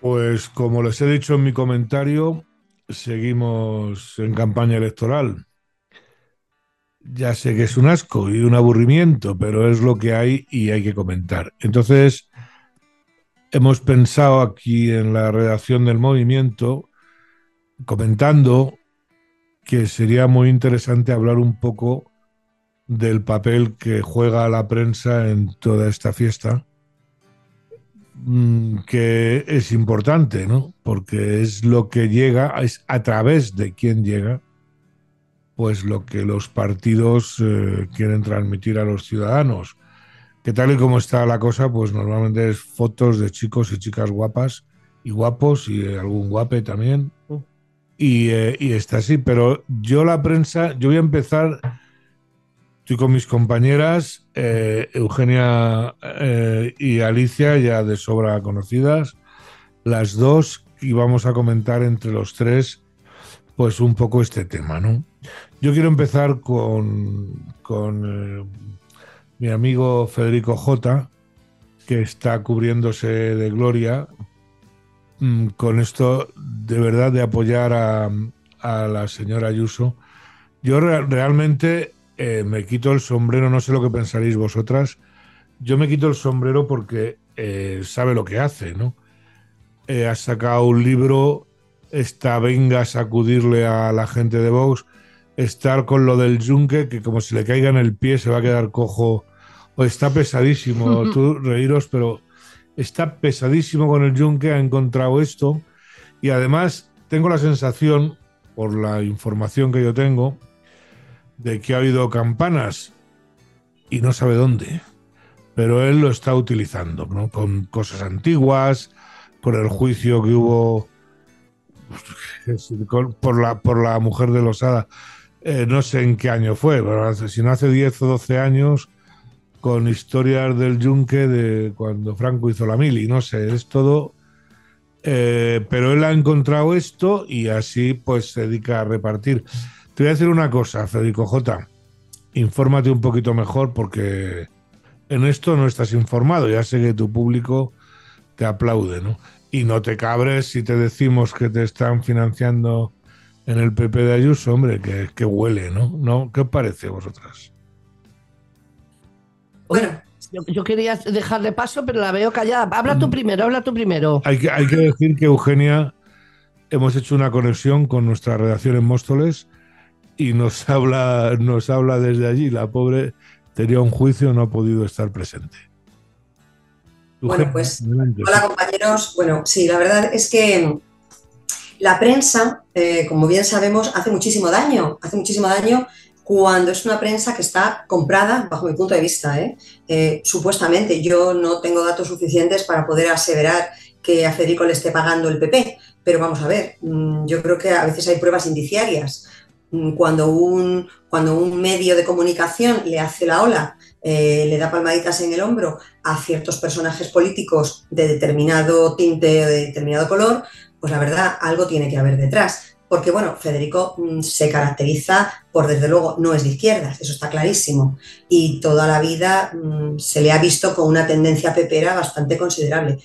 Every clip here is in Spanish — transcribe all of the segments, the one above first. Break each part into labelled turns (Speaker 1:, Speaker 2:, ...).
Speaker 1: Pues como les he dicho en mi comentario, seguimos en campaña electoral. Ya sé que es un asco y un aburrimiento, pero es lo que hay y hay que comentar. Entonces, hemos pensado aquí en la redacción del movimiento, comentando que sería muy interesante hablar un poco del papel que juega la prensa en toda esta fiesta que es importante, ¿no? Porque es lo que llega, es a través de quién llega, pues lo que los partidos eh, quieren transmitir a los ciudadanos. Que tal y como está la cosa, pues normalmente es fotos de chicos y chicas guapas y guapos y algún guape también. Mm. Y, eh, y está así, pero yo la prensa, yo voy a empezar Estoy con mis compañeras, eh, Eugenia eh, y Alicia, ya de sobra conocidas, las dos, y vamos a comentar entre los tres, pues un poco este tema, ¿no? Yo quiero empezar con, con eh, mi amigo Federico J, que está cubriéndose de gloria mm, con esto de verdad de apoyar a, a la señora Ayuso. Yo realmente eh, me quito el sombrero, no sé lo que pensaréis vosotras, yo me quito el sombrero porque eh, sabe lo que hace, ¿no? Eh, ha sacado un libro, está venga a sacudirle a la gente de Vox, estar con lo del yunque, que como si le caiga en el pie se va a quedar cojo, o está pesadísimo, tú reíros, pero está pesadísimo con el yunque, ha encontrado esto, y además tengo la sensación, por la información que yo tengo, de que ha habido campanas y no sabe dónde, pero él lo está utilizando, ¿no? Con cosas antiguas, con el juicio que hubo por la, por la mujer de Losada, eh, no sé en qué año fue, pero si no hace 10 o 12 años, con historias del yunque de cuando Franco hizo la mili, no sé, es todo... Eh, pero él ha encontrado esto y así pues se dedica a repartir. Te voy a decir una cosa, Federico J. Infórmate un poquito mejor porque en esto no estás informado. Ya sé que tu público te aplaude, ¿no? Y no te cabres si te decimos que te están financiando en el PP de Ayuso, hombre, que, huele, ¿no? ¿no? ¿Qué os parece a vosotras?
Speaker 2: Bueno, yo, quería dejarle paso, pero la veo callada. Habla tú mm. primero, habla tú primero.
Speaker 1: Hay que, hay que decir que Eugenia hemos hecho una conexión con nuestra redacción en Móstoles y nos habla, nos habla desde allí. La pobre tenía un juicio, no ha podido estar presente.
Speaker 3: Bueno, pues hola compañeros. Bueno, sí, la verdad es que la prensa, eh, como bien sabemos, hace muchísimo daño, hace muchísimo daño cuando es una prensa que está comprada, bajo mi punto de vista, ¿eh? Eh, supuestamente. Yo no tengo datos suficientes para poder aseverar que a Federico le esté pagando el PP, pero vamos a ver, mm, yo creo que a veces hay pruebas indiciarias. Mm, cuando un, cuando un medio de comunicación le hace la ola, eh, le da palmaditas en el hombro a ciertos personajes políticos de determinado tinte o de determinado color, pues la verdad algo tiene que haber detrás. Porque bueno, Federico mm, se caracteriza por, desde luego, no es de izquierdas, eso está clarísimo. Y toda la vida mm, se le ha visto con una tendencia pepera bastante considerable.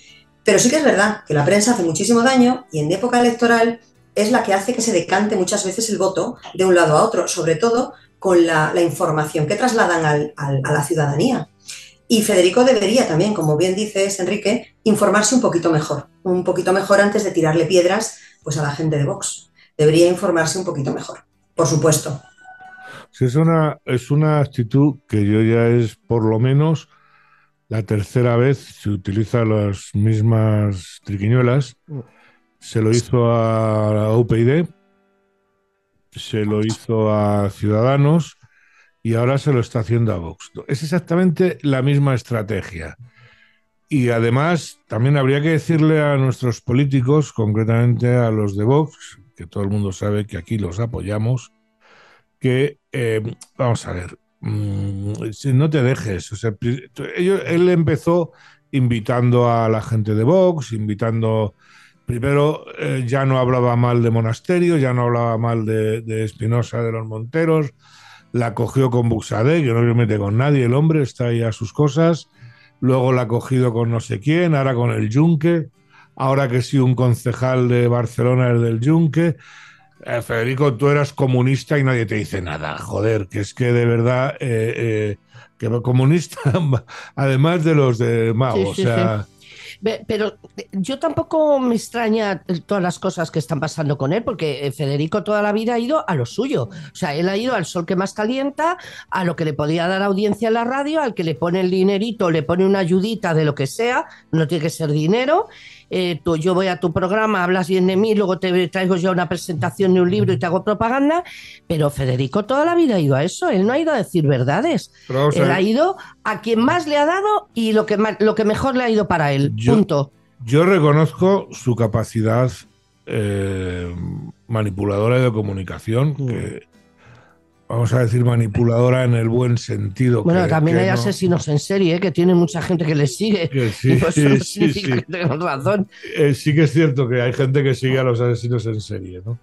Speaker 3: Pero sí que es verdad que la prensa hace muchísimo daño y en época electoral es la que hace que se decante muchas veces el voto de un lado a otro, sobre todo con la, información que trasladan a la ciudadanía. Y Federico debería también, como bien dices, Enrique, informarse un poquito mejor, un poquito mejor antes de tirarle piedras pues, a la gente de Vox. Debería informarse un poquito mejor, por supuesto.
Speaker 1: es, una, es una actitud que yo ya es por lo menos la tercera vez, se utilizan las mismas triquiñuelas. Se lo hizo a UPyD, se lo hizo a Ciudadanos y ahora se lo está haciendo a Vox. Es exactamente la misma estrategia. Y además, también habría que decirle a nuestros políticos, concretamente a los de Vox, que todo el mundo sabe que aquí los apoyamos, que, eh, vamos a ver, mm, no te dejes. Sea, él empezó invitando a la gente de Vox, invitando Primero, eh, ya no hablaba mal de Monasterio, ya no hablaba mal de, Espinosa de los Monteros, la cogió con Buxade, que no se mete con nadie, el hombre está ahí a sus cosas, luego la ha cogido con no sé quién, ahora con el Yunque, ahora que sí un concejal de Barcelona, el del Yunque. Eh, Federico, tú eras comunista y nadie te dice nada. Joder, que es que de verdad, eh, eh, que comunista, además de los de Mao, o sea...
Speaker 2: Pero yo tampoco me extraña todas las cosas que están pasando con él, porque Federico toda la vida ha ido a lo suyo. O sea, él ha ido al sol que más calienta, a lo que le podía dar audiencia en la radio, al que le pone el dinerito, le pone una ayudita de lo que sea, no tiene que ser dinero, eh, tú, yo voy a tu programa, hablas bien de mí, luego te traigo yo una presentación de un libro y te hago propaganda, pero Federico toda la vida ha ido a eso, él no ha ido a decir verdades, él ha ido a quien más le ha dado y lo que, lo que mejor le ha ido para él, punto.
Speaker 1: Yo reconozco su capacidad eh, manipuladora de comunicación, mm. que vamos a decir, manipuladora en el buen sentido.
Speaker 2: Bueno, también hay asesinos en serie, ¿eh? que tiene mucha gente que les sigue.
Speaker 1: sí, sí, sí, sí.
Speaker 2: razón.
Speaker 1: Eh, sí que es cierto que hay gente que sigue a los asesinos en serie, ¿no?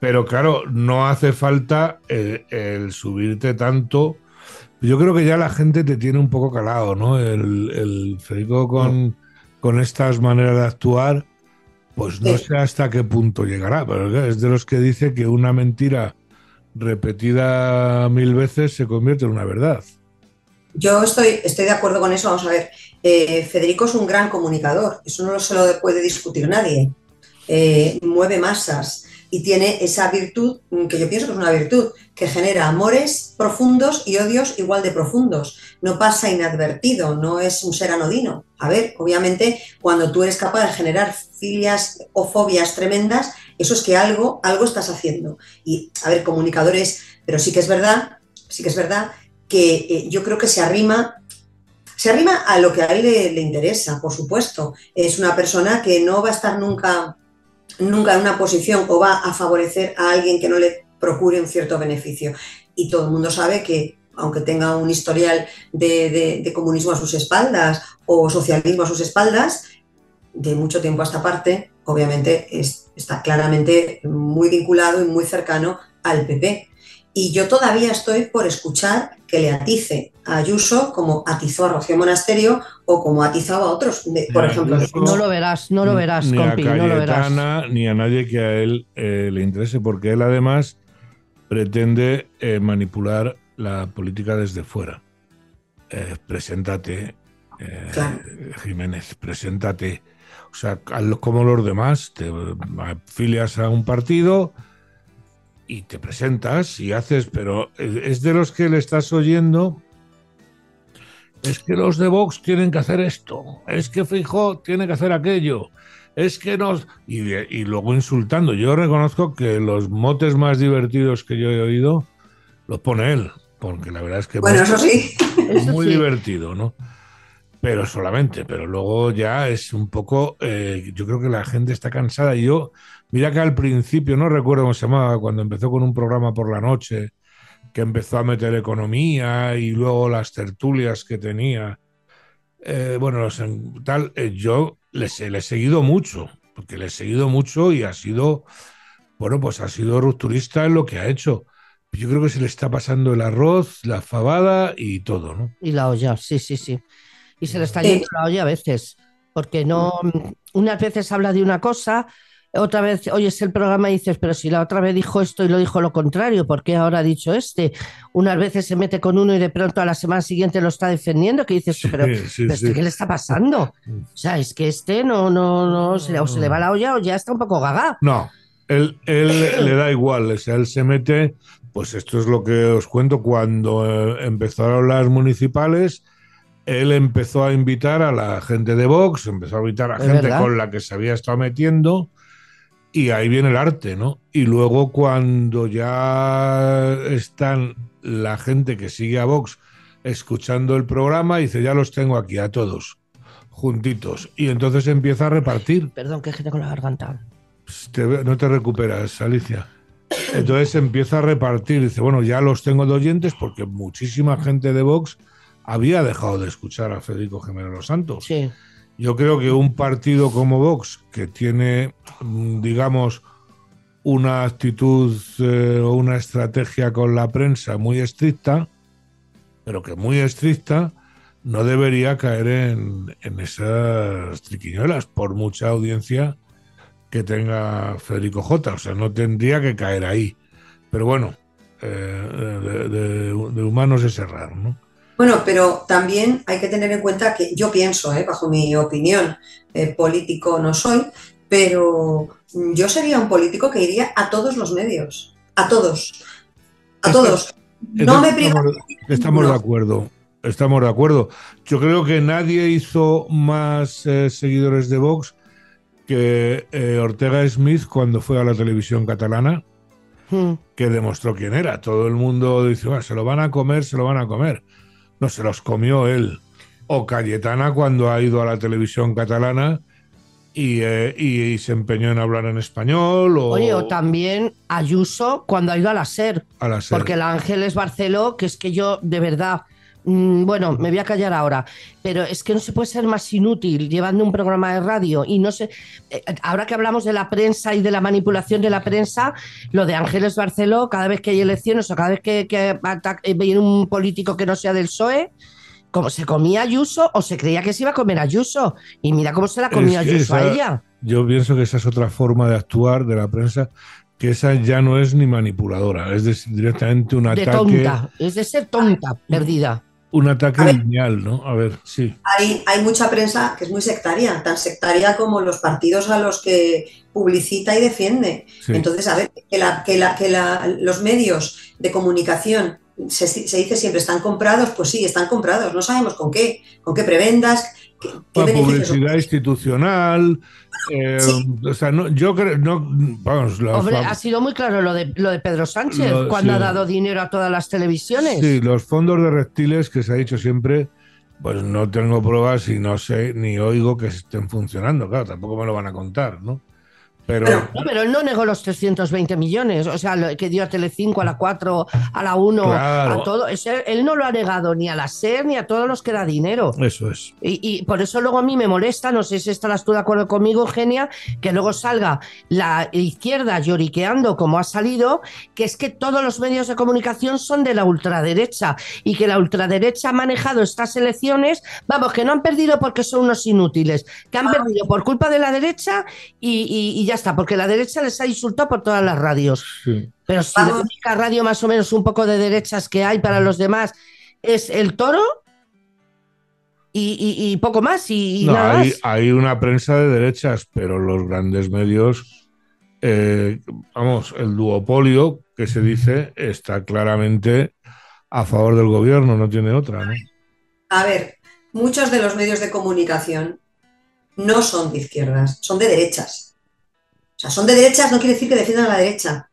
Speaker 1: Pero claro, no hace falta eh, el, subirte tanto. Yo creo que ya la gente te tiene un poco calado, ¿no? El, el Federico con, con estas maneras de actuar, pues no sé hasta qué punto llegará, pero es de los que dice que una mentira repetida mil veces se convierte en una verdad.
Speaker 3: Yo estoy, estoy de acuerdo con eso. Vamos a ver, eh, Federico es un gran comunicador, eso no se lo puede discutir nadie. Eh, mueve masas y tiene esa virtud, que yo pienso que es una virtud, que genera amores profundos y odios igual de profundos. No pasa inadvertido, no es un ser anodino. A ver, obviamente, cuando tú eres capaz de generar filias o fobias tremendas, eso es que algo, algo estás haciendo. Y, a ver, comunicadores, pero sí que es verdad, sí que es verdad que eh, yo creo que se arrima, se arrima a lo que a él le, interesa, por supuesto. Es una persona que no va a estar nunca, nunca en una posición o va a favorecer a alguien que no le procure un cierto beneficio. Y todo el mundo sabe que aunque tenga un historial de, comunismo a sus espaldas o socialismo a sus espaldas, de mucho tiempo a esta parte, obviamente está claramente muy vinculado y muy cercano al PP. Y yo todavía estoy por escuchar que le atice a Ayuso como atizó a Rocío Monasterio o como atizaba a otros, por ejemplo.
Speaker 2: no lo verás, no lo verás,
Speaker 1: ni
Speaker 2: compi,
Speaker 1: a
Speaker 2: no lo verás.
Speaker 1: Ni a nadie que a él eh, le interese, porque él además pretende eh, manipular la política desde fuera. Eh, preséntate, Jiménez, preséntate o sea, como los demás, te afilias a un partido y te presentas y haces, pero es de los que le estás oyendo. Es que los de Vox tienen que hacer esto, es que Fijo tiene que hacer aquello, es que nos. Y, y luego insultando. Yo reconozco que los motes más divertidos que yo he oído los pone él, porque la verdad es que.
Speaker 3: Bueno, eso sí.
Speaker 1: Es muy divertido, ¿no? Pero solamente, pero luego ya es un poco, eh, yo creo que la gente está cansada. Y yo, mira que al principio, no recuerdo cómo se llamaba, cuando empezó con un programa por la noche, que empezó a meter economía y luego las tertulias que tenía. Eh, bueno, tal, eh, yo les, le he seguido mucho, porque le he seguido mucho y ha sido, bueno, pues ha sido rupturista en lo que ha hecho. Yo creo que se le está pasando el arroz, la fabada y todo, ¿no?
Speaker 2: Y la olla, sí, sí, sí y se le está yendo la olla a veces, porque no, unas veces habla de una cosa, otra vez oyes el programa y dices, pero si la otra vez dijo esto y lo dijo lo contrario, ¿por qué ahora ha dicho este? Unas veces se mete con uno y de pronto a la semana siguiente lo está defendiendo, que dices, pero, este, ¿qué le está pasando? O sea, es que este no, no, no, se, o se le va la olla o ya está un poco gaga.
Speaker 1: No, él, él le da igual, o sea, él se mete, pues esto es lo que os cuento, cuando eh, empezaron las municipales, él empezó a invitar a la gente de Vox, empezó a invitar a gente con la que se había estado metiendo, y ahí viene el arte, ¿no? Y luego cuando ya están la gente que sigue a Vox escuchando el programa, dice, ya los tengo aquí a todos, juntitos. Y entonces empieza a repartir.
Speaker 2: Perdón, que gente con la garganta.
Speaker 1: no te recuperas, Alicia. Entonces empieza a repartir, dice, bueno, ya los tengo de oyentes porque muchísima gente de Vox había dejado de escuchar a Federico Jiménez Los Santos. Yo creo que un partido como Vox, que tiene, mm, digamos, una actitud eh, o una estrategia con la prensa muy estricta, pero que muy estricta, no debería caer en, esas triquiñuelas, por mucha audiencia que tenga Federico J. O sea, no tendría que caer ahí. Pero bueno, eh, de, humanos es errar, ¿no?
Speaker 3: Bueno, pero también hay que tener en cuenta que yo pienso, eh, bajo mi opinión, eh, político no soy, pero yo sería un político que iría a todos los medios, a todos, a todos. No me
Speaker 1: Estamos, estamos de acuerdo, estamos de acuerdo. Yo creo que nadie hizo más eh, seguidores de Vox que eh, Ortega Smith cuando fue a la televisión catalana, hmm. que demostró quién era. Todo el mundo dice, se lo van a comer, se lo van a comer. No, se los comió él. O Cayetana cuando ha ido a la televisión catalana eh, y, se empeñó en hablar en español. O...
Speaker 2: Oye, o también Ayuso cuando ha ido a la SER.
Speaker 1: A la SER.
Speaker 2: Porque el Ángeles Barceló, que es que yo, de verdad, bueno, me voy a callar ahora, pero es que no se puede ser más inútil llevando un programa de radio y no sé, eh, ahora que hablamos de la prensa y de la manipulación de la prensa, lo de Ángeles Barceló, cada vez que hay elecciones o cada vez que, que viene un político que no sea del PSOE, como se comía Ayuso o se creía que se iba a comer Ayuso. Y mira cómo se la comió Ayuso a ella.
Speaker 1: Yo pienso que esa es otra forma de actuar de la prensa, que esa ya no es ni manipuladora, es directamente un ataque.
Speaker 2: De tonta, es de ser tonta, perdida.
Speaker 1: Un ataque lineal, ¿no? A ver, sí.
Speaker 3: Hay, hay mucha prensa que es muy sectaria, tan sectaria como los partidos a los que publicita y defiende. Entonces, a ver, que, la, que, la, que los medios de comunicación se, dice siempre, ¿están comprados? Pues sí, están comprados. No sabemos con qué, con qué prebendas. Qué,
Speaker 1: publicidad institucional. Eh, o sea, no, yo creo. No, vamos,
Speaker 2: Hombre, ha sido muy claro lo de, lo de Pedro Sánchez, cuando ha dado dinero a todas las televisiones.
Speaker 1: Sí, los fondos de reptiles que se ha dicho siempre. Pues no tengo pruebas y no sé ni oigo que estén funcionando. Claro, tampoco me lo van a contar, ¿no? Pero,
Speaker 2: pero él no negó los 320 millones, o sea, que dio a Telecinco, a la 4, a la 1, a todo. él no lo ha negado ni a la SER ni a todos los que da dinero.
Speaker 1: Eso es.
Speaker 2: Y, por eso luego a mí me molesta, no sé si estarás tú de acuerdo conmigo, Eugenia, que luego salga la izquierda lloriqueando como ha salido, que es que todos los medios de comunicación son de la ultraderecha y que la ultraderecha ha manejado estas elecciones, vamos, que no han perdido porque son unos inútiles, que han ah. perdido por culpa de la derecha y ya está, porque la derecha les ha insultado por todas las radios. Pero si la única radio más o menos un poco de derechas que hay para los demás es el toro y, poco más. Y,
Speaker 1: no, hay, una prensa de derechas, pero los grandes medios, eh, vamos, el duopolio que se dice está claramente a favor del gobierno, no tiene otra. ¿no?
Speaker 3: A ver, muchos de los medios de comunicación no son de izquierdas, son de derechas. O sea, son de derechas no quiere decir que defiendan a la derecha.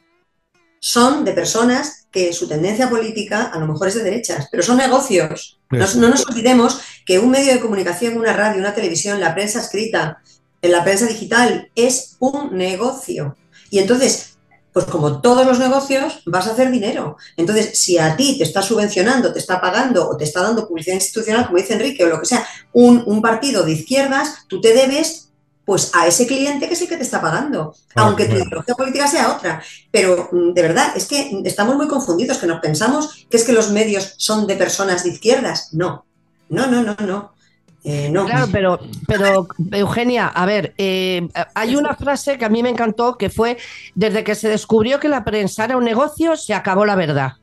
Speaker 3: Son de personas que su tendencia política a lo mejor es de derechas, pero son negocios. No, nos olvidemos que un medio de comunicación, una radio, una televisión, la prensa escrita, en la prensa digital, es un negocio. Y entonces, pues como todos los negocios, vas a hacer dinero. Entonces, si a ti te está subvencionando, te está pagando o te está dando publicidad institucional, como dice Enrique, o lo que sea, un, un partido de izquierdas, tú te debes pues a ese cliente que es el que te está pagando, aunque tu ideología política sea otra. Pero mm, de verdad, es que estamos muy confundidos, que nos pensamos que es que los medios son de personas de izquierdas. No, no, no, no, no. Eh, no.
Speaker 2: Claro, pero, pero Eugenia, a ver, eh, hay una frase que a mí me encantó que fue, desde que se descubrió que la prensa era un negocio, se acabó la verdad.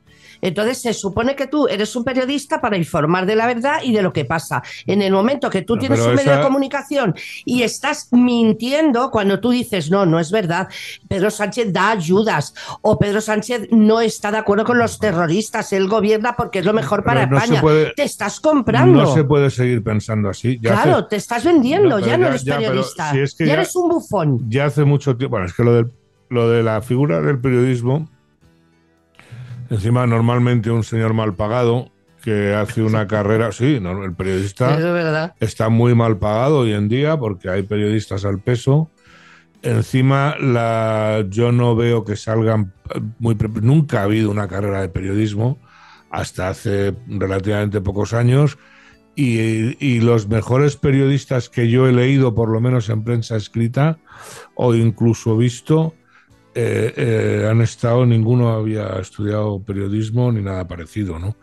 Speaker 2: Entonces se supone que tú eres un periodista para informar de la verdad y de lo que pasa. En el momento que tú tienes un medio de comunicación y estás mintiendo cuando tú dices, no, no es verdad, Pedro Sánchez da ayudas o Pedro Sánchez no está de acuerdo con los terroristas, él gobierna porque es lo mejor para España. te estás comprando.
Speaker 1: No se puede seguir pensando así.
Speaker 2: claro, te estás vendiendo, ya no eres periodista, ya, eres un bufón.
Speaker 1: Ya hace mucho tiempo, bueno, es que lo, lo de la figura del periodismo Encima, normalmente un señor mal pagado que hace una carrera, sí, el periodista está muy mal pagado hoy en día porque hay periodistas al peso. Encima, la, yo no veo que salgan muy... Nunca ha habido una carrera de periodismo hasta hace relativamente pocos años y, y, los mejores periodistas que yo he leído, por lo menos en prensa escrita o incluso visto, eh, eh, han estado, ninguno había estudiado periodismo ni nada parecido, ¿no?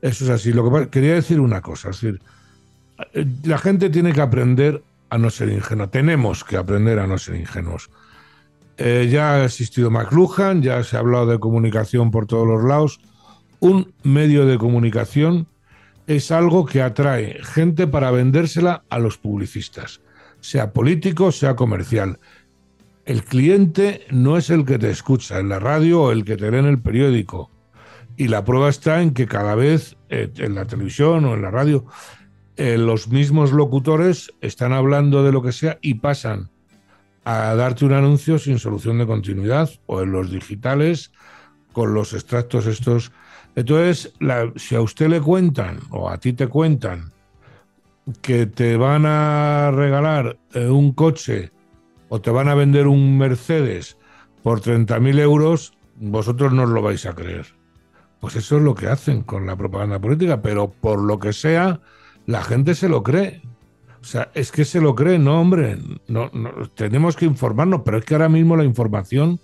Speaker 1: Eso es así. Lo que quería decir una cosa, es decir, la gente tiene que aprender a no ser ingenua. Tenemos que aprender a no ser ingenuos. Eh, ya ha existido McLuhan, ya se ha hablado de comunicación por todos los lados. Un medio de comunicación es algo que atrae gente para vendérsela a los publicistas, sea político, sea comercial. El cliente no es el que te escucha en la radio o el que te lee en el periódico. Y la prueba está en que cada vez eh, en la televisión o en la radio eh, los mismos locutores están hablando de lo que sea y pasan a darte un anuncio sin solución de continuidad o en los digitales con los extractos estos. Entonces, si a usted le cuentan o a ti te cuentan que te van a regalar eh, un coche o te van a vender un Mercedes por 30.000 euros, vosotros no os lo vais a creer. Pues eso es lo que hacen con la propaganda política, pero por lo que sea, la gente se lo cree. O sea, es que se lo cree, no, hombre. No, tenemos que informarnos, pero es que ahora mismo la información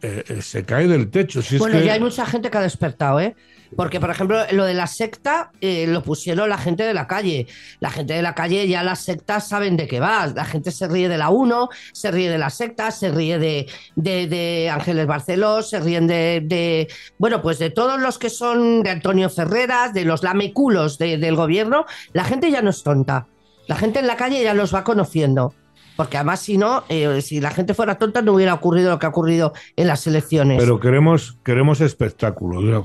Speaker 1: eh, eh, se cae del techo.
Speaker 2: bueno, ya hay mucha gente que ha despertado, ¿eh? Porque, por ejemplo, lo de la secta eh, lo pusieron la gente de la calle. La gente de la calle ya las sectas saben de qué va. La gente se ríe de la UNO, se ríe de la secta, se ríe de, de, Ángeles Barceló, se ríen de, bueno, pues de todos los que son de Antonio Ferreras, de los lameculos del gobierno. La gente ya no es tonta. La gente en la calle ya los va conociendo. Porque además, si no, eh, si la gente fuera tonta, no hubiera ocurrido lo que ha ocurrido en las elecciones.
Speaker 1: Pero queremos, queremos espectáculo.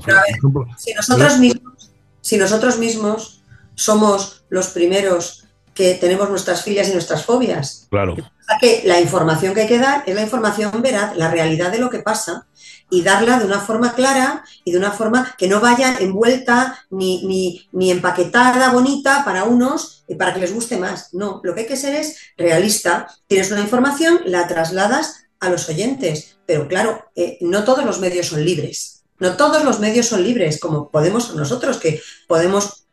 Speaker 3: si, nosotros mismos, si nosotros mismos somos los primeros que tenemos nuestras filias y nuestras fobias.
Speaker 1: Claro.
Speaker 3: Que la información que hay que dar es la información veraz, la realidad de lo que pasa y darla de una forma clara y de una forma que no vaya envuelta ni, ni, ni, empaquetada, bonita para unos y para que les guste más. No, lo que hay que ser es realista. Tienes una información, la trasladas a los oyentes, pero claro, eh, no todos los medios son libres. No todos los medios son libres, como podemos nosotros, que podemos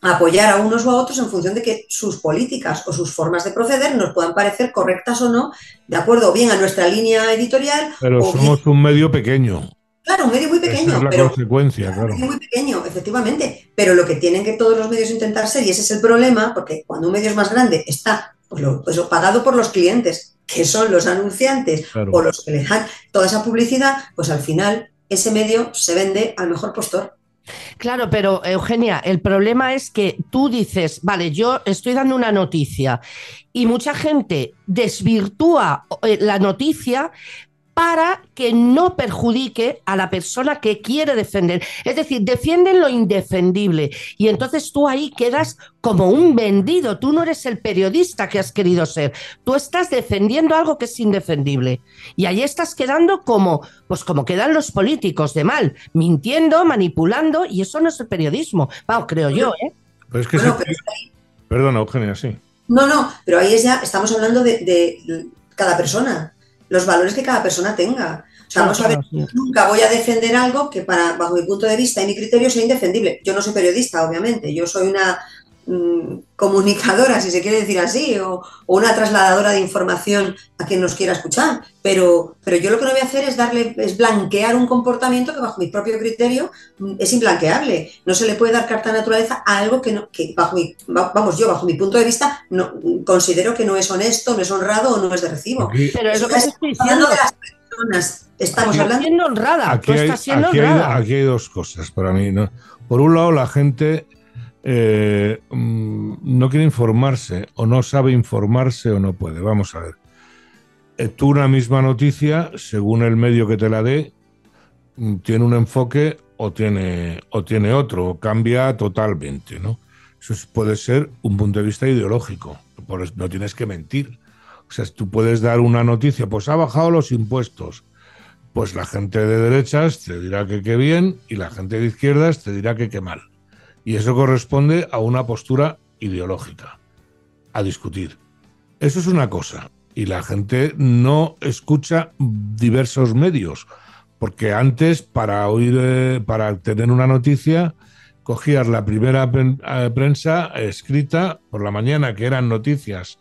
Speaker 3: apoyar a unos o a otros en función de que sus políticas o sus formas de proceder nos puedan parecer correctas o no, de acuerdo bien a nuestra línea editorial.
Speaker 1: Pero somos un medio pequeño.
Speaker 3: Claro, un medio muy pequeño.
Speaker 1: es la
Speaker 3: pero,
Speaker 1: consecuencia, claro.
Speaker 3: Un medio muy pequeño, efectivamente. Pero lo que tienen que todos los medios intentar ser, y ese es el problema, porque cuando un medio es más grande está pues, pues pagado por los clientes, que son los anunciantes o los que le dan toda esa publicidad, pues al final ese medio se vende al mejor postor.
Speaker 2: Claro, pero Eugenia, el problema es que tú dices, vale, yo estoy dando una noticia y mucha gente desvirtúa eh, la noticia para que no perjudique a la persona que quiere defender. Es decir, defienden lo indefendible y entonces tú ahí quedas como un vendido. Tú no eres el periodista que has querido ser. Tú estás defendiendo algo que es indefendible. Y ahí estás quedando como, pues como quedan los políticos de mal, mintiendo, manipulando, y eso no es el periodismo. Vamos, creo yo, ¿eh?
Speaker 1: Pero es que Perdona, Eugenia, sí.
Speaker 3: No, no, pero ahí es ya, estamos hablando de cada persona los valores que cada persona tenga. O sea, vamos a ver, nunca voy a defender algo que para, bajo mi punto de vista y mi criterio sea indefendible. Yo no soy periodista, obviamente, yo soy una mm, comunicadora, si se quiere decir así, o, una trasladadora de información a quien nos quiera escuchar. Pero, pero yo lo que no voy a hacer es darle, es blanquear un comportamiento que bajo mi propio criterio mm, es imblanqueable. No se le puede dar carta de naturaleza a algo que, no, que bajo mi, vamos, yo bajo mi punto de vista no considero que no es honesto, no es honrado o no es de recibo.
Speaker 2: pero es lo que estoy diciendo. De las
Speaker 3: personas. Estamos hablando.
Speaker 2: Siendo honrada.
Speaker 1: Aquí, hay, aquí, hay, aquí hay dos cosas para mí. ¿no? Por un lado, la gente eh, mm, no quiere informarse o no sabe informarse o no puede. Vamos a ver. Eh, tú una misma noticia, según el medio que te la dé, mm, tiene un enfoque o tiene, o tiene otro, o cambia totalmente, ¿no? Eso puede ser un punto de vista ideológico, no tienes que mentir. O sea, tú puedes dar una noticia, pues ha bajado los impuestos. Pues la gente de derechas te dirá que qué bien y la gente de izquierdas te dirá que qué mal. Y eso corresponde a una postura ideológica, a discutir. Eso es una cosa. Y la gente no escucha diversos medios, porque antes para oír, eh, para tener una noticia, cogías la primera eh, prensa escrita por la mañana, que eran noticias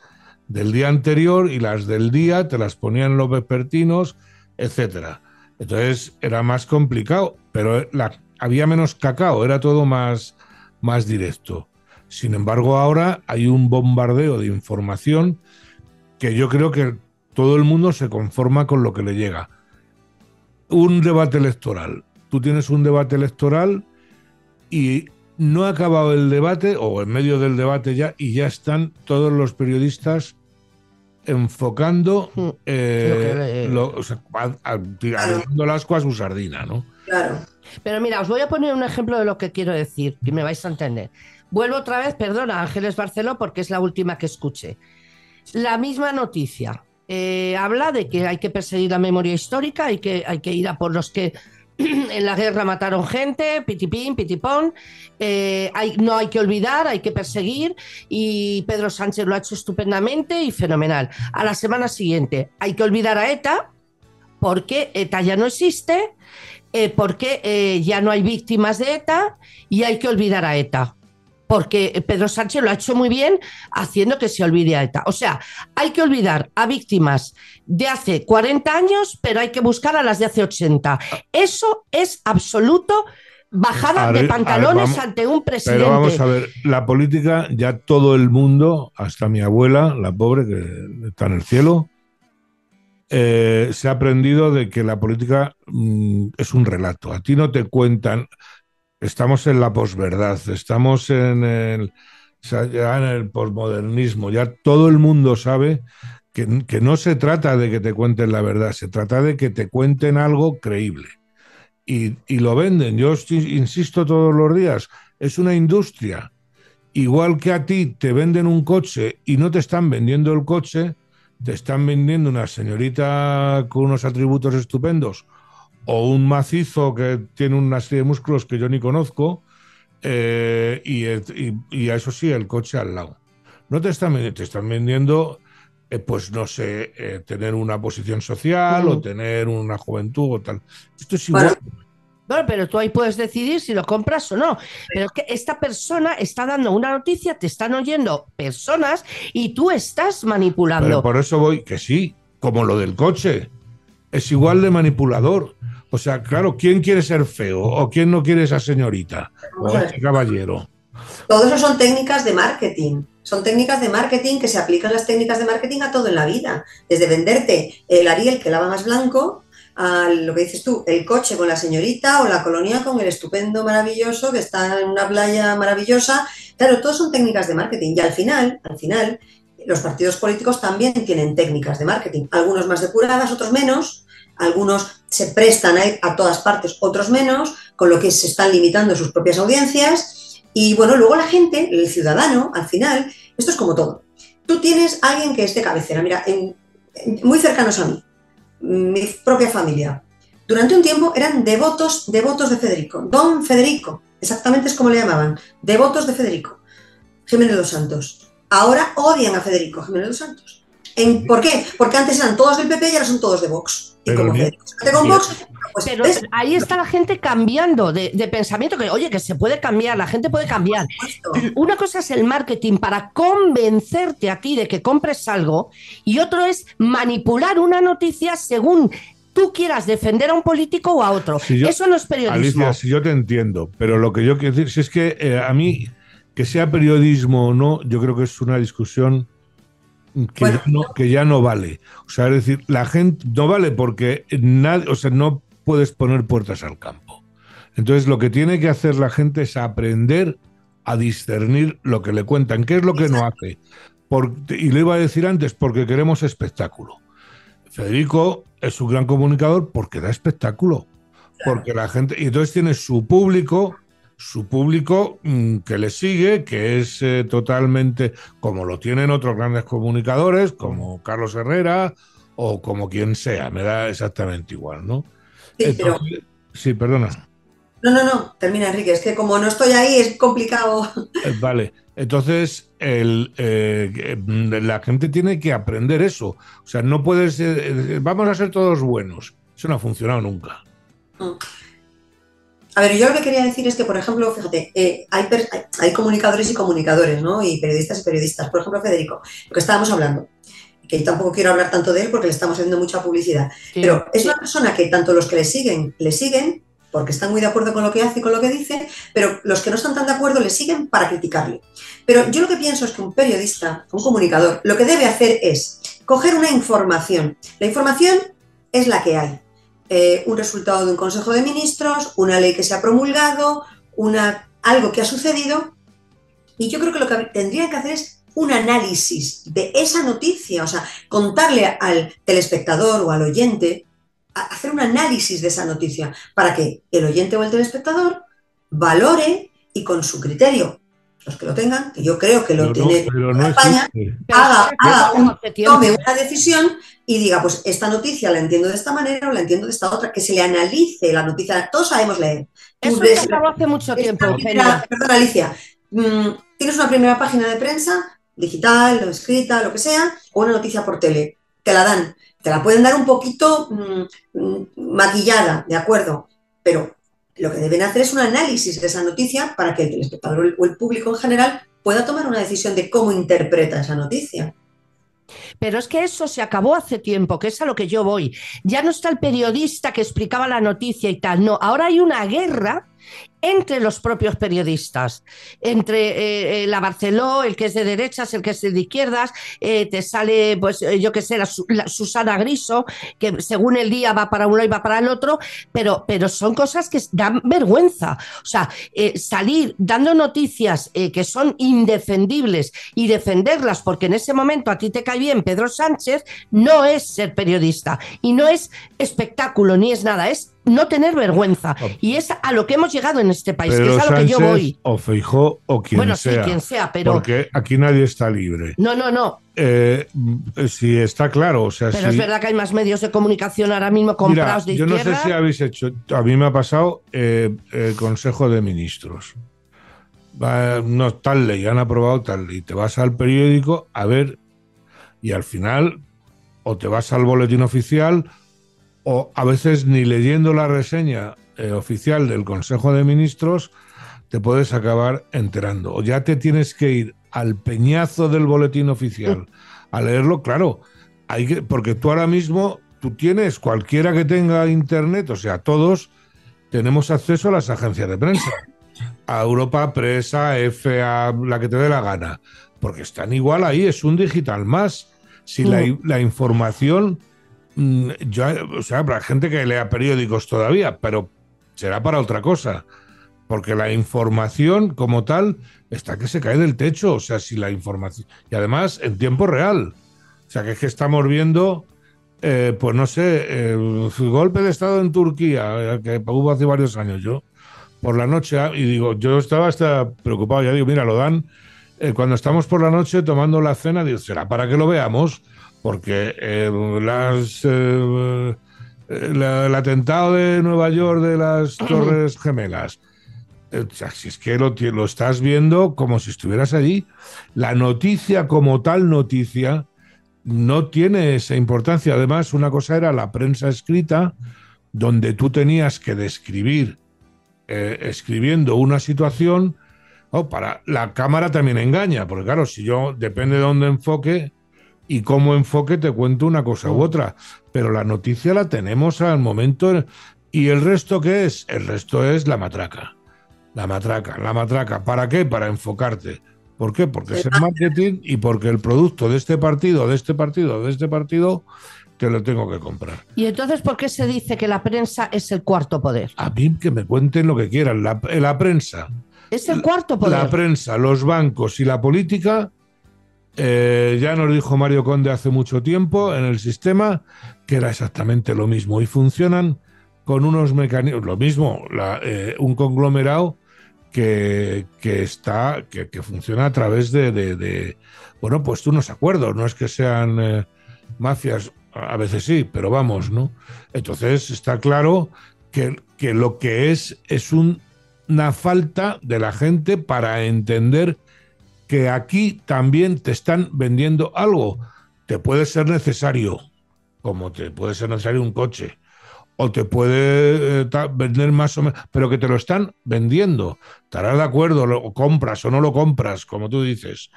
Speaker 1: del día anterior, y las del día te las ponían los vespertinos, etcétera. Entonces era más complicado, pero la, había menos cacao, era todo más, más directo. Sin embargo, ahora hay un bombardeo de información que yo creo que todo el mundo se conforma con lo que le llega. Un debate electoral. Tú tienes un debate electoral y no ha acabado el debate o en medio del debate ya y ya están todos los periodistas enfocando hmm. eh, lo, o sea, asco a su sardina, ¿no?
Speaker 3: Claro.
Speaker 2: Pero mira, os voy a poner un ejemplo de lo que quiero decir, que me vais a entender. Vuelvo otra vez, perdona, Ángeles Barceló, porque es la última que escuché. La misma noticia. Eh, habla de que hay que perseguir la memoria histórica, hay que, hay que ir a por los que en la guerra mataron gente, pitipín, pitipón, eh, no hay que olvidar, hay que perseguir y Pedro Sánchez lo ha hecho estupendamente y fenomenal. A la semana siguiente hay que olvidar a ETA porque ETA ya no existe, eh, porque eh, ya no hay víctimas de ETA y hay que olvidar a ETA porque Pedro Sánchez lo ha hecho muy bien haciendo que se olvide a ETA. O sea, hay que olvidar a víctimas de hace 40 años, pero hay que buscar a las de hace 80. Eso es absoluto bajada de pantalones ante un presidente.
Speaker 1: Pero vamos a ver, la política, ya todo el mundo, hasta mi abuela, la pobre que está en el cielo, eh, se ha aprendido de que la política mm, es un relato. A ti no te cuentan, estamos en la posverdad, estamos en el, ya posmodernismo, ya todo el mundo sabe que, que, no se trata de que te cuenten la verdad, se trata de que te cuenten algo creíble. Y, y lo venden, yo insisto todos los días, es una industria. Igual que a ti te venden un coche y no te están vendiendo el coche, te están vendiendo una señorita con unos atributos estupendos o un macizo que tiene una serie de músculos que yo ni conozco, eh, y, a eso sí, el coche al lado. No te están vendiendo, te están vendiendo, eh, pues no sé, eh, tener una posición social o tener una juventud o tal. Esto es igual.
Speaker 2: Bueno, pero tú ahí puedes decidir si lo compras o no. Pero es que esta persona está dando una noticia, te están oyendo personas y tú estás manipulando.
Speaker 1: por eso voy, que sí, como lo del coche. Es igual de manipulador. O sea, claro, ¿quién quiere ser feo o quién no quiere esa señorita o ese caballero?
Speaker 3: Todo eso son técnicas de marketing. Son técnicas de marketing que se aplican las técnicas de marketing a todo en la vida. Desde venderte el Ariel que lava más blanco a lo que dices tú, el coche con la señorita o la colonia con el estupendo maravilloso que está en una playa maravillosa. Claro, todo son técnicas de marketing. Y al final, al final, los partidos políticos también tienen técnicas de marketing. Algunos más depuradas, otros menos algunos se prestan a ir a todas partes, otros menos, con lo que se están limitando sus propias audiencias. Y bueno, luego la gente, el ciudadano, al final, esto es como todo. Tú tienes a alguien que es de cabecera, mira, muy cercanos a mí, mi propia familia. Durante un tiempo eran devotos, devotos de Federico. Don Federico, exactamente es como le llamaban, devotos de Federico. Jiménez de los Santos. Ahora odian a Federico Jiménez de los Santos. ¿Por qué? Porque antes eran todos del PP y ahora son todos de Vox. Pero,
Speaker 2: pues ahí está la gente cambiando de, pensamiento, que oye, que se puede cambiar, la gente puede cambiar. Una cosa es el marketing para convencerte a ti de que compres algo y otro es manipular una noticia según tú quieras defender a un político o a otro. Eso no es periodismo.
Speaker 1: Alicia, si yo te entiendo, pero lo que yo quiero decir si es que eh, a mí, que sea periodismo o no, yo creo que es una discusión que, ya no, que ya no vale. O sea, es decir, la gente no vale porque nadie, o sea, no puedes poner puertas al campo. Entonces, lo que tiene que hacer la gente es aprender a discernir lo que le cuentan. ¿Qué es lo que no hace? y le iba a decir antes, porque queremos espectáculo. Federico es un gran comunicador porque da espectáculo. Porque la gente. Y entonces tiene su público su público mm, que le sigue, que es eh, totalmente como lo tienen otros grandes comunicadores, como Carlos Herrera o como quien sea, me da exactamente igual, ¿no?
Speaker 3: Sí,
Speaker 1: sí perdona.
Speaker 3: No, no, no, termina Enrique, es que como no estoy ahí es complicado.
Speaker 1: Eh, vale, entonces el, eh, la gente tiene que aprender eso. O sea, no puedes, vamos a ser todos buenos. Eso no ha funcionado nunca. Mm.
Speaker 3: A ver, yo lo que quería decir es que, por ejemplo, fíjate, eh, hay, comunicadores y comunicadores, ¿no? Y periodistas y periodistas. Por ejemplo, Federico, lo que estábamos hablando, que yo tampoco quiero hablar tanto de él porque le estamos haciendo mucha publicidad, pero es una persona que tanto los que le siguen, le siguen porque están muy de acuerdo con lo que hace y con lo que dice, pero los que no están tan de acuerdo le siguen para criticarle. Pero yo lo que pienso es que un periodista, un comunicador, lo que debe hacer es coger una información. La información es la que hay. Eh, un resultado de un Consejo de Ministros, una ley que se ha promulgado, una, algo que ha sucedido. Y yo creo que lo que tendría que hacer es un análisis de esa noticia, o sea, contarle al telespectador o al oyente, hacer un análisis de esa noticia para que el oyente o el telespectador valore y con su criterio los que lo tengan, que yo creo que lo tiene España, haga, tome una decisión y diga, pues esta noticia la entiendo de esta manera o la entiendo de esta otra, que se le analice la noticia. Todos sabemos leer.
Speaker 2: Eso se acabó hace mucho tiempo.
Speaker 3: perdón, Alicia. Mm, tienes una primera página de prensa, digital o escrita, lo que sea, o una noticia por tele. Te la dan. Te la pueden dar un poquito mm, mm, maquillada, ¿de acuerdo? Pero lo que deben hacer es un análisis de esa noticia para que el espectador o el público en general pueda tomar una decisión de cómo interpreta esa noticia.
Speaker 2: Pero es que eso se acabó hace tiempo, que es a lo que yo voy. Ya no está el periodista que explicaba la noticia y tal, no, ahora hay una guerra entre los propios periodistas, entre eh, eh, la Barceló, el que es de derechas, el que es de izquierdas, eh, te sale, pues yo qué sé, la, Susana Griso, que según el día va para uno y va para el otro, pero, pero son cosas que dan vergüenza. O sea, salir dando noticias que son indefendibles y defenderlas porque en ese momento a ti te cae bien Pedro Sánchez, no es ser periodista y no es espectáculo ni es nada, es no tener vergüenza. Y es a lo que hemos llegado en este país, que es a lo que yo voy.
Speaker 1: O Feijó o quien
Speaker 2: bueno,
Speaker 1: sea.
Speaker 2: Sí, quien sea, pero.
Speaker 1: Porque aquí nadie está libre.
Speaker 2: No, no, no.
Speaker 1: Eh, sí, está claro. O sea,
Speaker 2: pero es verdad que hay más medios de comunicación ahora mismo comprados de izquierda.
Speaker 1: Yo no sé si habéis hecho. A mí me ha pasado eh, el Consejo de Ministros. no, tal ley, han aprobado tal ley. Te vas al periódico a ver y al final o te vas al boletín oficial o a veces ni leyendo la reseña eh, oficial del Consejo de Ministros te puedes acabar enterando. O ya te tienes que ir al peñazo del boletín oficial a leerlo, claro, hay que, porque tú ahora mismo, tú tienes, cualquiera que tenga internet, o sea, todos tenemos acceso a las agencias de prensa, a Europa Presa, F, a la que te dé la gana, porque están igual ahí, es un digital más. Si la, la información Mm, yo, o sea, habrá gente que lea periódicos todavía, pero será para otra cosa. Porque la información como tal está que se cae del techo. O sea, si la información. Y además en tiempo real. O sea, que es que estamos viendo, eh, pues no sé, el golpe de Estado en Turquía, eh, que hubo hace varios años yo, por la noche, ah, y digo, yo estaba hasta preocupado, ya digo, mira, lo dan. Eh, cuando estamos por la noche tomando la cena, digo, será para que lo veamos porque las, eh, el atentado de Nueva York de las Torres Gemelas, eh, si es que lo, lo, estás viendo como si estuvieras allí, la noticia como tal noticia no tiene esa importancia. Además, una cosa era la prensa escrita, donde tú tenías que describir, eh, escribiendo una situación, oh, para la cámara también engaña, porque claro, si yo, depende de dónde enfoque, y como enfoque te cuento una cosa u otra, pero la noticia la tenemos al momento. ¿Y el resto qué es? El resto es la matraca. La matraca, la matraca. ¿Para qué? Para enfocarte. ¿Por qué? Porque es el marketing y porque el producto de este partido, de este partido, de este partido, te lo tengo que comprar.
Speaker 2: ¿Y entonces por qué se dice que la prensa es el cuarto poder?
Speaker 1: A mí que me cuenten lo que quieran. La, la prensa.
Speaker 2: Es el cuarto poder.
Speaker 1: La prensa, los bancos y la política eh, ya nos dijo Mario Conde hace mucho tiempo en el sistema que era exactamente lo mismo y funcionan con unos mecanismos, lo mismo, eh, un conglomerado que, está, que, funciona a través de, bueno, pues unos acuerdos, no es que sean eh, mafias, a veces sí, pero vamos, ¿no? Entonces está claro que, que lo que es es una falta de la gente para entender que aquí también te están vendiendo algo. Te puede ser necesario, como te puede ser necesario un coche, o te puede eh, vender más o menos, pero que te lo están vendiendo. Estarás de acuerdo, lo compras o no lo compras, como tú dices.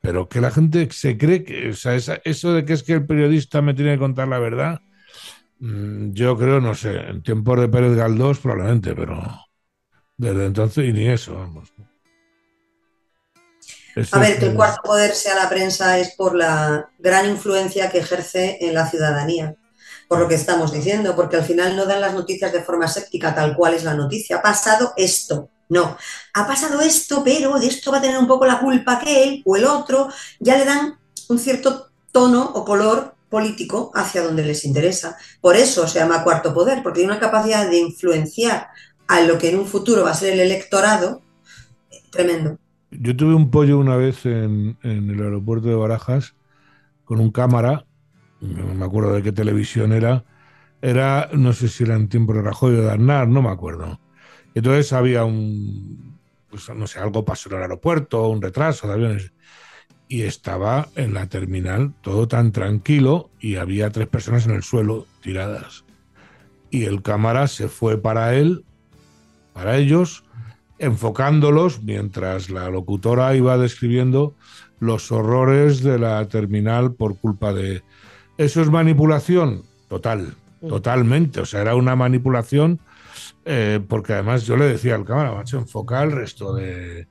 Speaker 1: Pero que la gente se cree que, o sea, eso de que es que el periodista me tiene que contar la verdad, Mm, yo creo, no sé, en tiempos de Pérez Galdós probablemente, pero desde entonces y ni eso, vamos.
Speaker 3: A ver, que el cuarto poder sea la prensa es por la gran influencia que ejerce en la ciudadanía, por lo que estamos diciendo, porque al final no dan las noticias de forma séptica tal cual es la noticia. Ha pasado esto, no. Ha pasado esto, pero de esto va a tener un poco la culpa que él o el otro, ya le dan un cierto tono o color político hacia donde les interesa. Por eso se llama cuarto poder, porque tiene una capacidad de influenciar a lo que en un futuro va a ser el electorado tremendo.
Speaker 1: Yo tuve un pollo una vez en, el aeropuerto de Barajas con un cámara, no me acuerdo de qué televisión era, era, no sé si era en tiempo de Rajoy o de Arnar, no me acuerdo. Entonces había un, pues no sé, algo pasó en el aeropuerto, un retraso de aviones y estaba en la terminal todo tan tranquilo y había tres personas en el suelo tiradas. Y el cámara se fue para él, para ellos, enfocándolos mientras la locutora iba describiendo los horrores de la terminal por culpa de... ¿Eso es manipulación? Total, totalmente. O sea, era una manipulación eh, porque además yo le decía al cámara, macho, enfoca el resto de,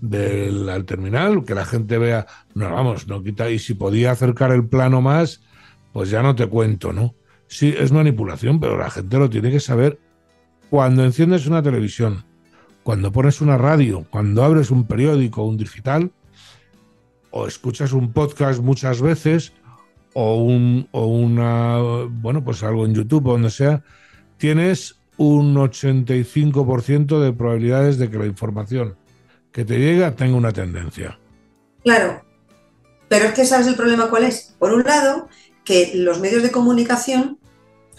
Speaker 1: del terminal, que la gente vea, no, vamos, no quita, y si podía acercar el plano más, pues ya no te cuento, ¿no? Sí, es manipulación, pero la gente lo tiene que saber cuando enciendes una televisión, cuando pones una radio, cuando abres un periódico, un digital, o escuchas un podcast muchas veces, o, un, o una, bueno, pues algo en YouTube o donde sea, tienes un 85% de probabilidades de que la información que te llega tenga una tendencia.
Speaker 3: Claro, pero es que sabes el problema cuál es. Por un lado, que los medios de comunicación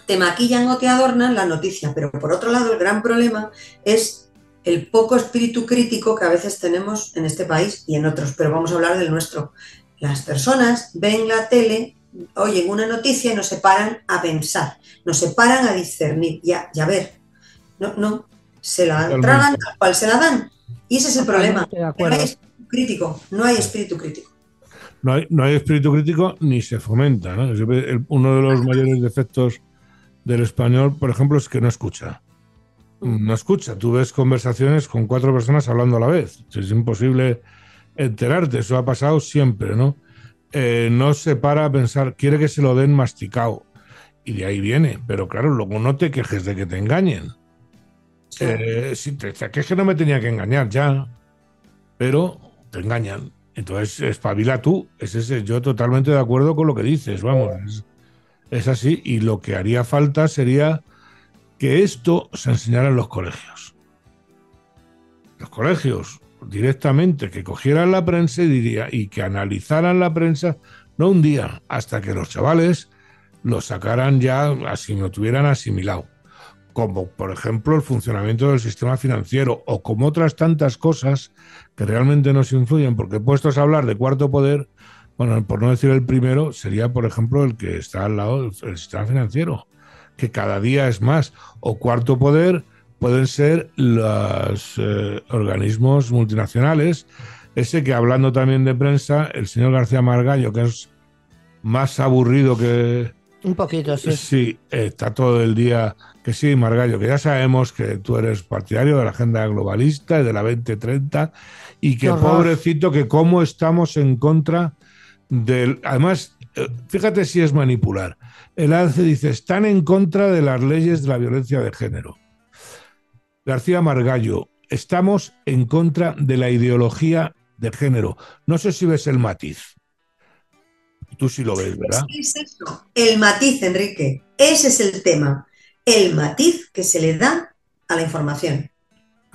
Speaker 3: te maquillan o te adornan la noticia, pero por otro lado, el gran problema es el poco espíritu crítico que a veces tenemos en este país y en otros, pero vamos a hablar del nuestro. Las personas ven la tele, oyen una noticia y no se paran a pensar, no se paran a discernir y a, ver. No, no, se la tragan tal cual se la dan. Y ese es el problema. No hay espíritu crítico, no hay espíritu crítico.
Speaker 1: No hay, no hay espíritu crítico ni se fomenta. uno de los mayores defectos del español, por ejemplo, es que no escucha. No escucha. Tú ves conversaciones con cuatro personas hablando a la vez. Es imposible enterarte. Eso ha pasado siempre, ¿no? Eh, no se para a pensar, quiere que se lo den masticado. Y de ahí viene. Pero claro, luego no te quejes de que te engañen. Eh, si te, que es que no me tenía que engañar ya, pero te engañan. Entonces, espabila tú. Es ese, yo totalmente de acuerdo con lo que dices, vamos. Es, así. Y lo que haría falta sería que esto se enseñara en los colegios. Los colegios directamente que cogieran la prensa y diría y que analizaran la prensa no un día hasta que los chavales lo sacaran ya así lo tuvieran asimilado como por ejemplo el funcionamiento del sistema financiero o como otras tantas cosas que realmente nos influyen, porque puestos a hablar de cuarto poder, bueno, por no decir el primero, sería por ejemplo el que está al lado del sistema financiero, que cada día es más, o cuarto poder pueden ser los eh, organismos multinacionales, ese que hablando también de prensa, el señor García Margallo, que es más aburrido que...
Speaker 2: Un poquito, sí.
Speaker 1: Sí, está todo el día que sí, Margallo, que ya sabemos que tú eres partidario de la agenda globalista y de la 2030 y que pobrecito que cómo estamos en contra del... Además, eh, fíjate si es manipular. El ANCE dice, están en contra de las leyes de la violencia de género. García Margallo, estamos en contra de la ideología de género. No sé si ves el matiz. Tú sí lo ves, ¿verdad?
Speaker 3: Es eso, el matiz, Enrique. Ese es el tema el matiz que se le da a la información.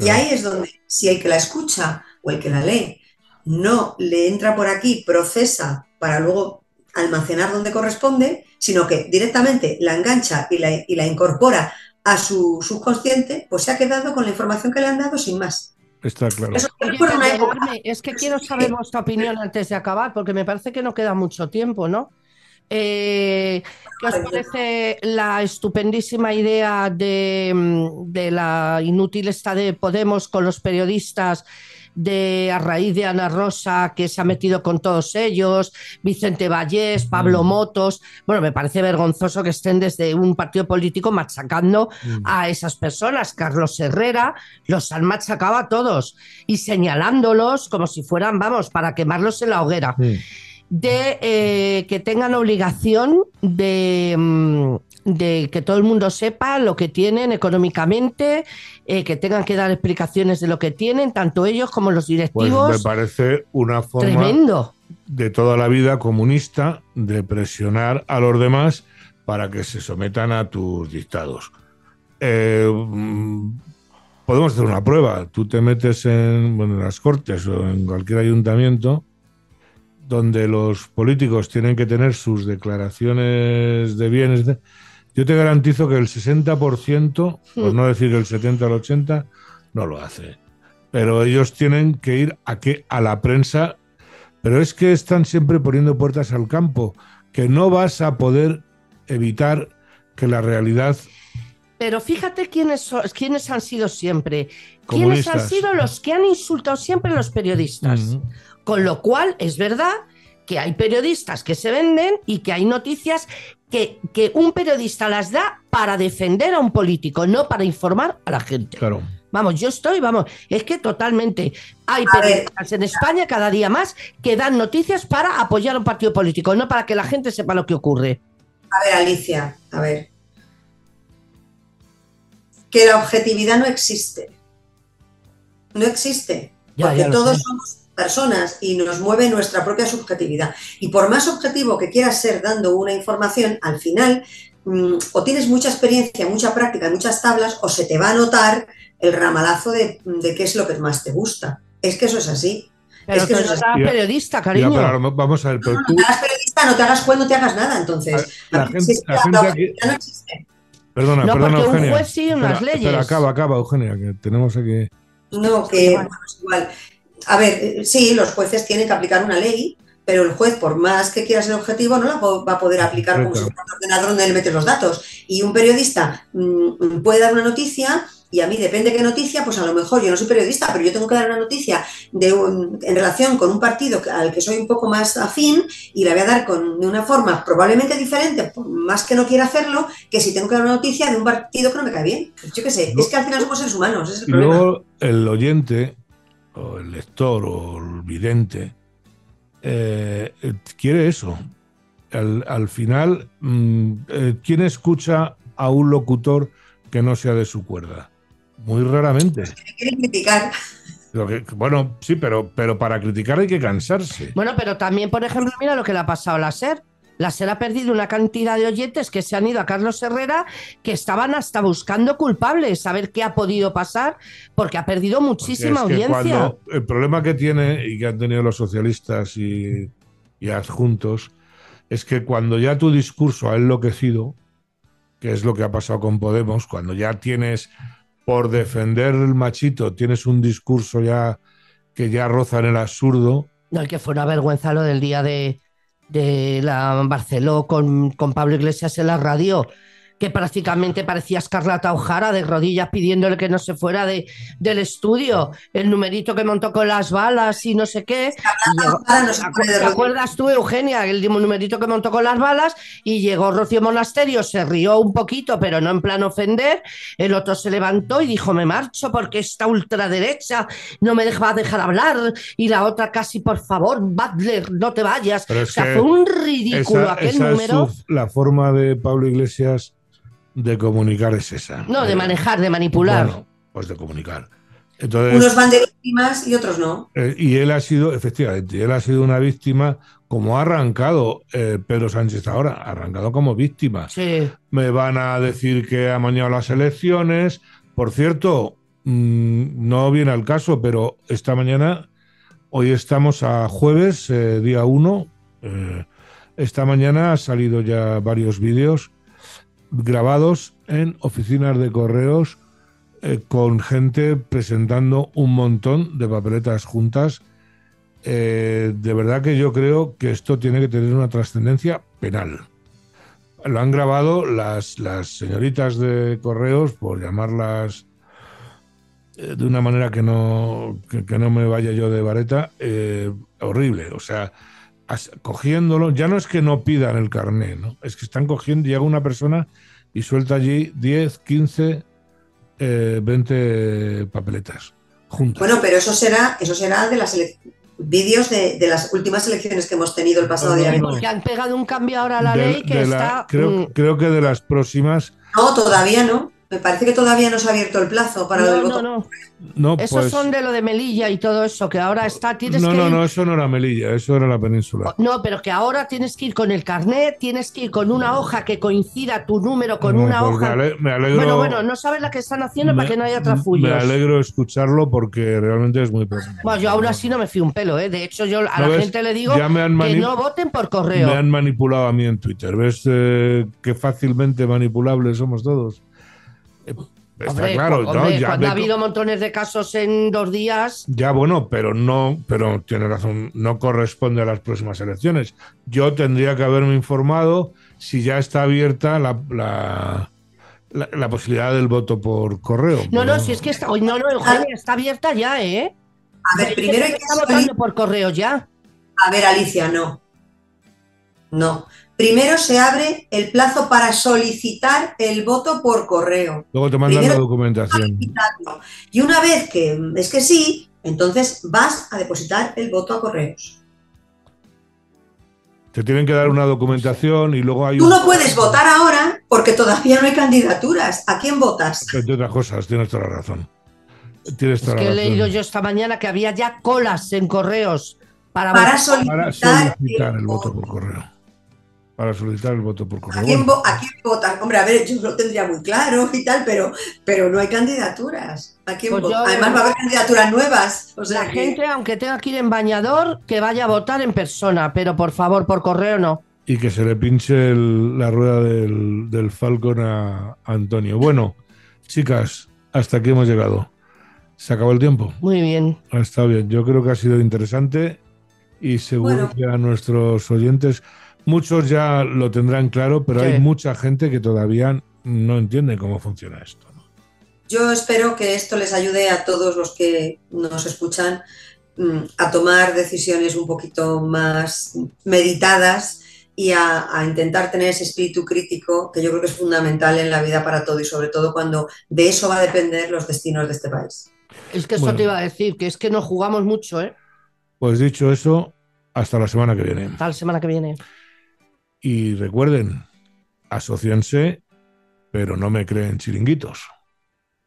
Speaker 3: Y ahí es donde, si el que la escucha o el que la lee no le entra por aquí, procesa para luego almacenar donde corresponde, sino que directamente la engancha y la, incorpora a su subconsciente, pues se ha quedado con la información que le han dado sin más.
Speaker 1: Está claro.
Speaker 2: es que quiero saber vuestra opinión antes de acabar, porque me parece que no queda mucho tiempo, ¿no? Eh, ¿Qué os parece la estupendísima idea de, mm, de, la inútil esta de Podemos con los periodistas de a raíz de Ana Rosa que se ha metido con todos ellos, Vicente Vallés, Pablo mm. Motos. Bueno, me parece vergonzoso que estén desde un partido político machacando mm. a esas personas. Carlos Herrera los han machacado a todos y señalándolos como si fueran, vamos, para quemarlos en la hoguera. Mm. De eh, que tengan obligación de de que todo el mundo sepa lo que tienen económicamente, eh, que tengan que dar explicaciones de lo que tienen, tanto ellos como los directivos.
Speaker 1: Pues me parece una forma
Speaker 2: tremendo.
Speaker 1: de toda la vida comunista de presionar a los demás para que se sometan a tus dictados. Eh, mm, podemos hacer una prueba. Tú te metes en, en las cortes o en cualquier ayuntamiento donde los políticos tienen que tener sus declaraciones de bienes, yo te garantizo que el 60%, por hmm. no decir el 70 o el 80, no lo hace. Pero ellos tienen que ir a, qué? a la prensa. Pero es que están siempre poniendo puertas al campo, que no vas a poder evitar que la realidad
Speaker 2: pero fíjate quiénes, quiénes han sido siempre. ¿Quiénes han sido los que han insultado siempre a los periodistas? Con lo cual, es verdad que hay periodistas que se venden y que hay noticias que, que, un periodista las da para defender a un político, no para informar a la gente.
Speaker 1: Claro.
Speaker 2: Vamos, yo estoy, vamos, es que totalmente hay periodistas en España cada día más que dan noticias para apoyar a un partido político, no para que la gente sepa lo que ocurre.
Speaker 3: A ver, Alicia, a ver. Que la objetividad no existe. No existe. porque todos somos personas y nos mueve nuestra propia subjetividad. Y por más objetivo que quieras ser dando una información, al final mm, o tienes mucha experiencia, mucha práctica, muchas tablas, o se te va a notar el ramalazo de, qué es lo que más te gusta. Es que eso es así.
Speaker 2: Pero
Speaker 3: es que
Speaker 2: eso es periodista, cariño.
Speaker 1: vamos a ver, pero
Speaker 3: tú... No, te periodista, no te hagas cuando te hagas nada, entonces.
Speaker 1: La, gente, la gente aquí... no existe. Perdona, no, perdona, Eugenia.
Speaker 2: un juez sigue unas leyes. Pero
Speaker 1: acaba, acaba, Eugenia, que tenemos aquí...
Speaker 3: No, que bueno, es igual a ver, eh, sí, los jueces tienen que aplicar una ley, pero el juez, por más que quiera ser objetivo, no la va a poder aplicar como si fuera un ordenador donde le metes los datos. Y un periodista mm, puede dar una noticia y a mí depende qué noticia, pues a lo mejor yo no soy periodista, pero yo tengo que dar una noticia de en relación con un partido al que soy un poco más afín y la voy a dar con, de una forma probablemente diferente, por más que no quiera hacerlo, que si tengo que dar una noticia de un partido que no me cae bien. Yo qué sé, es que al final somos seres humanos. Es el
Speaker 1: luego el oyente o el lector o el vidente eh, quiere eso. Al, final, mm, eh, ¿quién escucha a un locutor que no sea de su cuerda? Muy raramente.
Speaker 3: Quieren criticar.
Speaker 1: bueno, sí, pero, pero para criticar hay que cansarse.
Speaker 2: Bueno, pero también, por ejemplo, mira lo que le ha pasado a la SER la SER ha perdido una cantidad de oyentes que se han ido a Carlos Herrera que estaban hasta buscando culpables, saber qué ha podido pasar, porque ha perdido muchísima audiencia.
Speaker 1: el problema que tiene y que han tenido los socialistas y, y adjuntos es que cuando ya tu discurso ha enloquecido, que es lo que ha pasado con Podemos, cuando ya tienes por defender el machito, tienes un discurso ya que ya roza en el absurdo.
Speaker 2: No, que fue una vergüenza lo del día de, de la Barceló con, con Pablo Iglesias en la radio que prácticamente parecía Escarlata Ojara de rodillas pidiéndole que no se fuera de, del estudio, el numerito que montó con las balas y no sé qué. ¿Te acuerdas tú, Eugenia, el numerito que montó con las balas? Y llegó Rocío Monasterio, se rió un poquito, pero no en plan ofender. El otro se levantó y dijo, me marcho porque esta ultraderecha no me va a dejar hablar. Y la otra casi, por favor, Butler, no te vayas. o sea, fue un ridículo aquel número.
Speaker 1: la forma de Pablo Iglesias de comunicar es esa.
Speaker 2: No, de eh, manejar, de manipular.
Speaker 1: pues de comunicar.
Speaker 3: Unos van de víctimas y otros no.
Speaker 1: Eh, y él ha sido, efectivamente, él ha sido una víctima, como ha arrancado eh, Pedro Sánchez ahora, ha arrancado como víctima.
Speaker 2: Sí.
Speaker 1: Me van a decir que ha mañado las elecciones. Por cierto, mm, no viene al caso, pero esta mañana, hoy estamos a jueves, día 1. esta mañana ha salido ya varios vídeos grabados en oficinas de correos eh, con gente presentando un montón de papeletas juntas. Eh, de verdad que yo creo que esto tiene que tener una trascendencia penal. Lo han grabado las, las señoritas de correos, por llamarlas eh, de una manera que no, que, no me vaya yo de vareta, horrible. O sea, cogiéndolo, ya no es que no pidan el carné, ¿no? Es que están cogiendo, llega una persona y suelta allí 10, 15, 20 papeletas juntas.
Speaker 3: Bueno, pero eso será, eso será de las vídeos de, las últimas elecciones que hemos tenido el pasado día.
Speaker 2: Porque han pegado un cambio ahora a la ley que está.
Speaker 1: Creo, mm, creo que de las próximas.
Speaker 3: No, todavía no. Me parece que todavía no se ha abierto el plazo para
Speaker 2: no,
Speaker 3: el
Speaker 2: voto. No, no. Esos pues son de lo de Melilla y todo eso, que ahora está. Tienes
Speaker 1: no, no, no, eso no era Melilla, eso era la península.
Speaker 2: No, pero que ahora tienes que ir con el carnet, tienes que ir con una hoja que coincida tu número con una pues hoja.
Speaker 1: Me, alegro,
Speaker 2: bueno, bueno, no sabes la que están haciendo para que no haya trafullos.
Speaker 1: Me alegro escucharlo porque realmente es muy
Speaker 2: Bueno, yo aún así no me fío un pelo, ¿eh? De hecho, yo a la gente le digo que no voten por correo.
Speaker 1: Me han manipulado a mí en Twitter. ¿Ves eh, qué fácilmente manipulables somos todos?
Speaker 2: Está claro, cuando ha habido montones de casos en dos días.
Speaker 1: Ya, bueno, pero no, pero tiene razón, no corresponde a las próximas elecciones. Yo tendría que haberme informado si ya está abierta la, la, posibilidad del voto por correo.
Speaker 2: No, no, si es que está, no, no, Eugenia, está abierta ya, ¿eh?
Speaker 3: A ver, primero hay que
Speaker 2: está votando por correo ya.
Speaker 3: A ver, Alicia, no. No. Primero se abre el plazo para solicitar el voto por correo.
Speaker 1: Luego te mandan la documentación.
Speaker 3: Y una vez que es que sí, entonces vas a depositar el voto a correos.
Speaker 1: Te tienen que dar una documentación y luego hay...
Speaker 3: Tú no puedes votar ahora porque todavía no hay candidaturas. ¿A quién votas?
Speaker 1: Entre otras cosas, tienes toda la razón. Tienes
Speaker 2: toda
Speaker 1: es
Speaker 2: que
Speaker 1: he
Speaker 2: leído yo esta mañana que había ya colas en correos
Speaker 3: para, solicitar,
Speaker 1: el voto por correo para solicitar el voto por correo.
Speaker 3: ¿A quién, votan? Hombre, a ver, yo lo tendría muy claro y tal, pero, pero no hay candidaturas. ¿A quién pues Además va a haber candidaturas nuevas. O sea
Speaker 2: la gente, aunque tenga que ir en bañador, que vaya a votar en persona, pero por favor, por correo no.
Speaker 1: Y que se le pinche la rueda del, del Falcon a Antonio. Bueno, chicas, hasta aquí hemos llegado. ¿Se acabó el tiempo?
Speaker 2: Muy bien.
Speaker 1: Está bien, yo creo que ha sido interesante y seguro que a nuestros oyentes Muchos ya lo tendrán claro, pero hay mucha gente que todavía no entiende cómo funciona esto.
Speaker 3: Yo espero que esto les ayude a todos los que nos escuchan mm, a tomar decisiones un poquito más meditadas y a, intentar tener ese espíritu crítico que yo creo que es fundamental en la vida para todo y sobre todo cuando de eso va a depender los destinos de este país.
Speaker 2: Es que eso te iba a decir, que es que nos jugamos mucho, ¿eh?
Speaker 1: Pues dicho eso, hasta la semana que viene.
Speaker 2: Hasta la semana que viene.
Speaker 1: Y recuerden, asociense, pero no me creen chiringuitos.